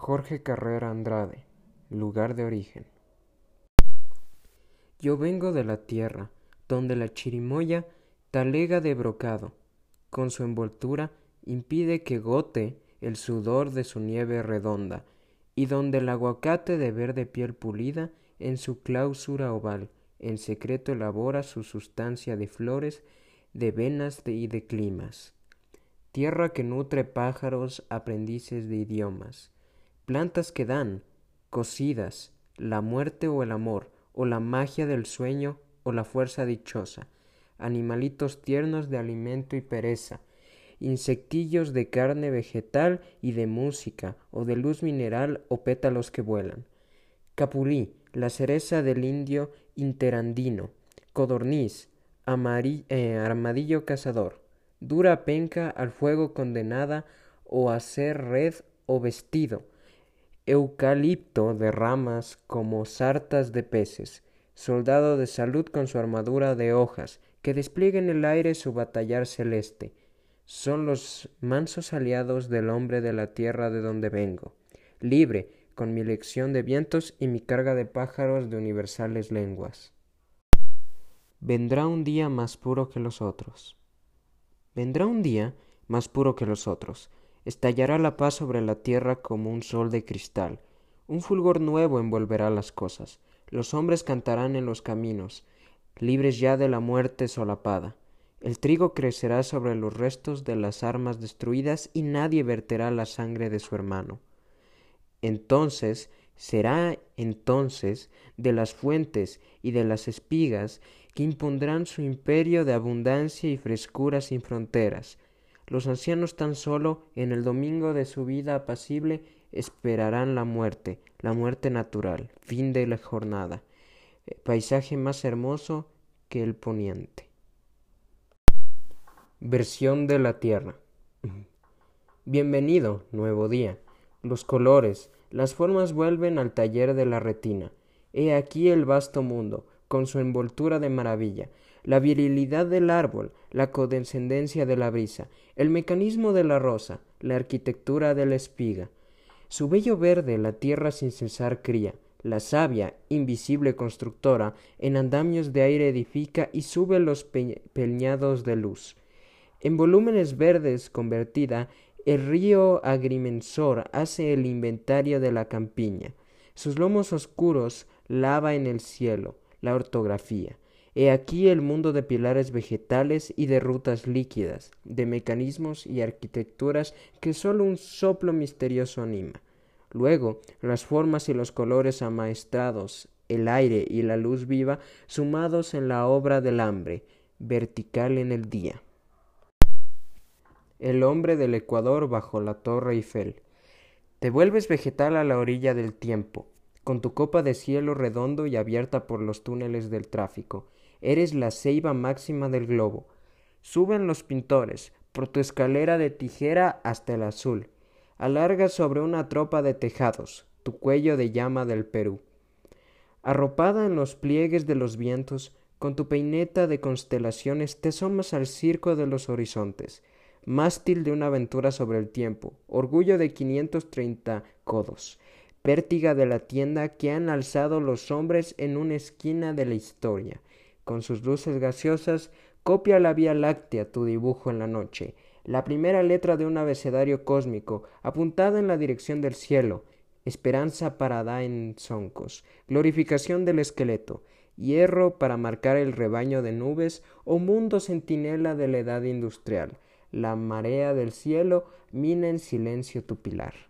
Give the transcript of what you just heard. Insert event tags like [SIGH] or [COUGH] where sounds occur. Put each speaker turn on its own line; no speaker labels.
Jorge Carrera Andrade, lugar de origen. Yo vengo de la tierra, donde la chirimoya talega de brocado, con su envoltura impide que gote el sudor de su nieve redonda, y donde el aguacate de verde piel pulida en su clausura oval en secreto elabora su sustancia de flores, de venas y de climas. Tierra que nutre pájaros aprendices de idiomas, plantas que dan, cocidas, la muerte o el amor, o la magia del sueño, o la fuerza dichosa, animalitos tiernos de alimento y pereza, insectillos de carne vegetal y de música, o de luz mineral o pétalos que vuelan. Capulí, la cereza del indio interandino, codorniz, eh, armadillo cazador, dura penca al fuego condenada o hacer red o vestido, eucalipto de ramas como sartas de peces, soldado de salud con su armadura de hojas, que despliega en el aire su batallar celeste, son los mansos aliados del hombre de la tierra de donde vengo, libre, con mi lección de vientos y mi carga de pájaros de universales lenguas. Vendrá un día más puro que los otros. Vendrá un día más puro que los otros. Estallará la paz sobre la tierra como un sol de cristal. Un fulgor nuevo envolverá las cosas. Los hombres cantarán en los caminos, libres ya de la muerte solapada. El trigo crecerá sobre los restos de las armas destruidas y nadie verterá la sangre de su hermano. Entonces será entonces de las fuentes y de las espigas que impondrán su imperio de abundancia y frescura sin fronteras. Los ancianos tan solo en el domingo de su vida apacible esperarán la muerte, la muerte natural, fin de la jornada, eh, paisaje más hermoso que el poniente. Versión de la Tierra. [CLEARS THROAT] Bienvenido, nuevo día los colores, las formas vuelven al taller de la retina. He aquí el vasto mundo, con su envoltura de maravilla, la virilidad del árbol, la condescendencia de la brisa, el mecanismo de la rosa, la arquitectura de la espiga. Su bello verde la tierra sin cesar cría, la sabia, invisible constructora, en andamios de aire edifica y sube los peñados de luz. En volúmenes verdes convertida, el río agrimensor hace el inventario de la campiña. Sus lomos oscuros lava en el cielo la ortografía. He aquí el mundo de pilares vegetales y de rutas líquidas, de mecanismos y arquitecturas que sólo un soplo misterioso anima. Luego, las formas y los colores amaestrados, el aire y la luz viva, sumados en la obra del hambre, vertical en el día. El hombre del Ecuador bajo la Torre Eiffel. Te vuelves vegetal a la orilla del tiempo, con tu copa de cielo redondo y abierta por los túneles del tráfico. Eres la ceiba máxima del globo. Suben los pintores, por tu escalera de tijera hasta el azul. Alargas sobre una tropa de tejados, tu cuello de llama del Perú. Arropada en los pliegues de los vientos, con tu peineta de constelaciones te asomas al circo de los horizontes mástil de una aventura sobre el tiempo, orgullo de quinientos treinta codos, pértiga de la tienda que han alzado los hombres en una esquina de la historia. Con sus luces gaseosas, copia la Vía Láctea tu dibujo en la noche, la primera letra de un abecedario cósmico, apuntada en la dirección del cielo, esperanza para en zoncos, glorificación del esqueleto, hierro para marcar el rebaño de nubes o mundo centinela de la edad industrial, la marea del cielo mina en silencio tu pilar.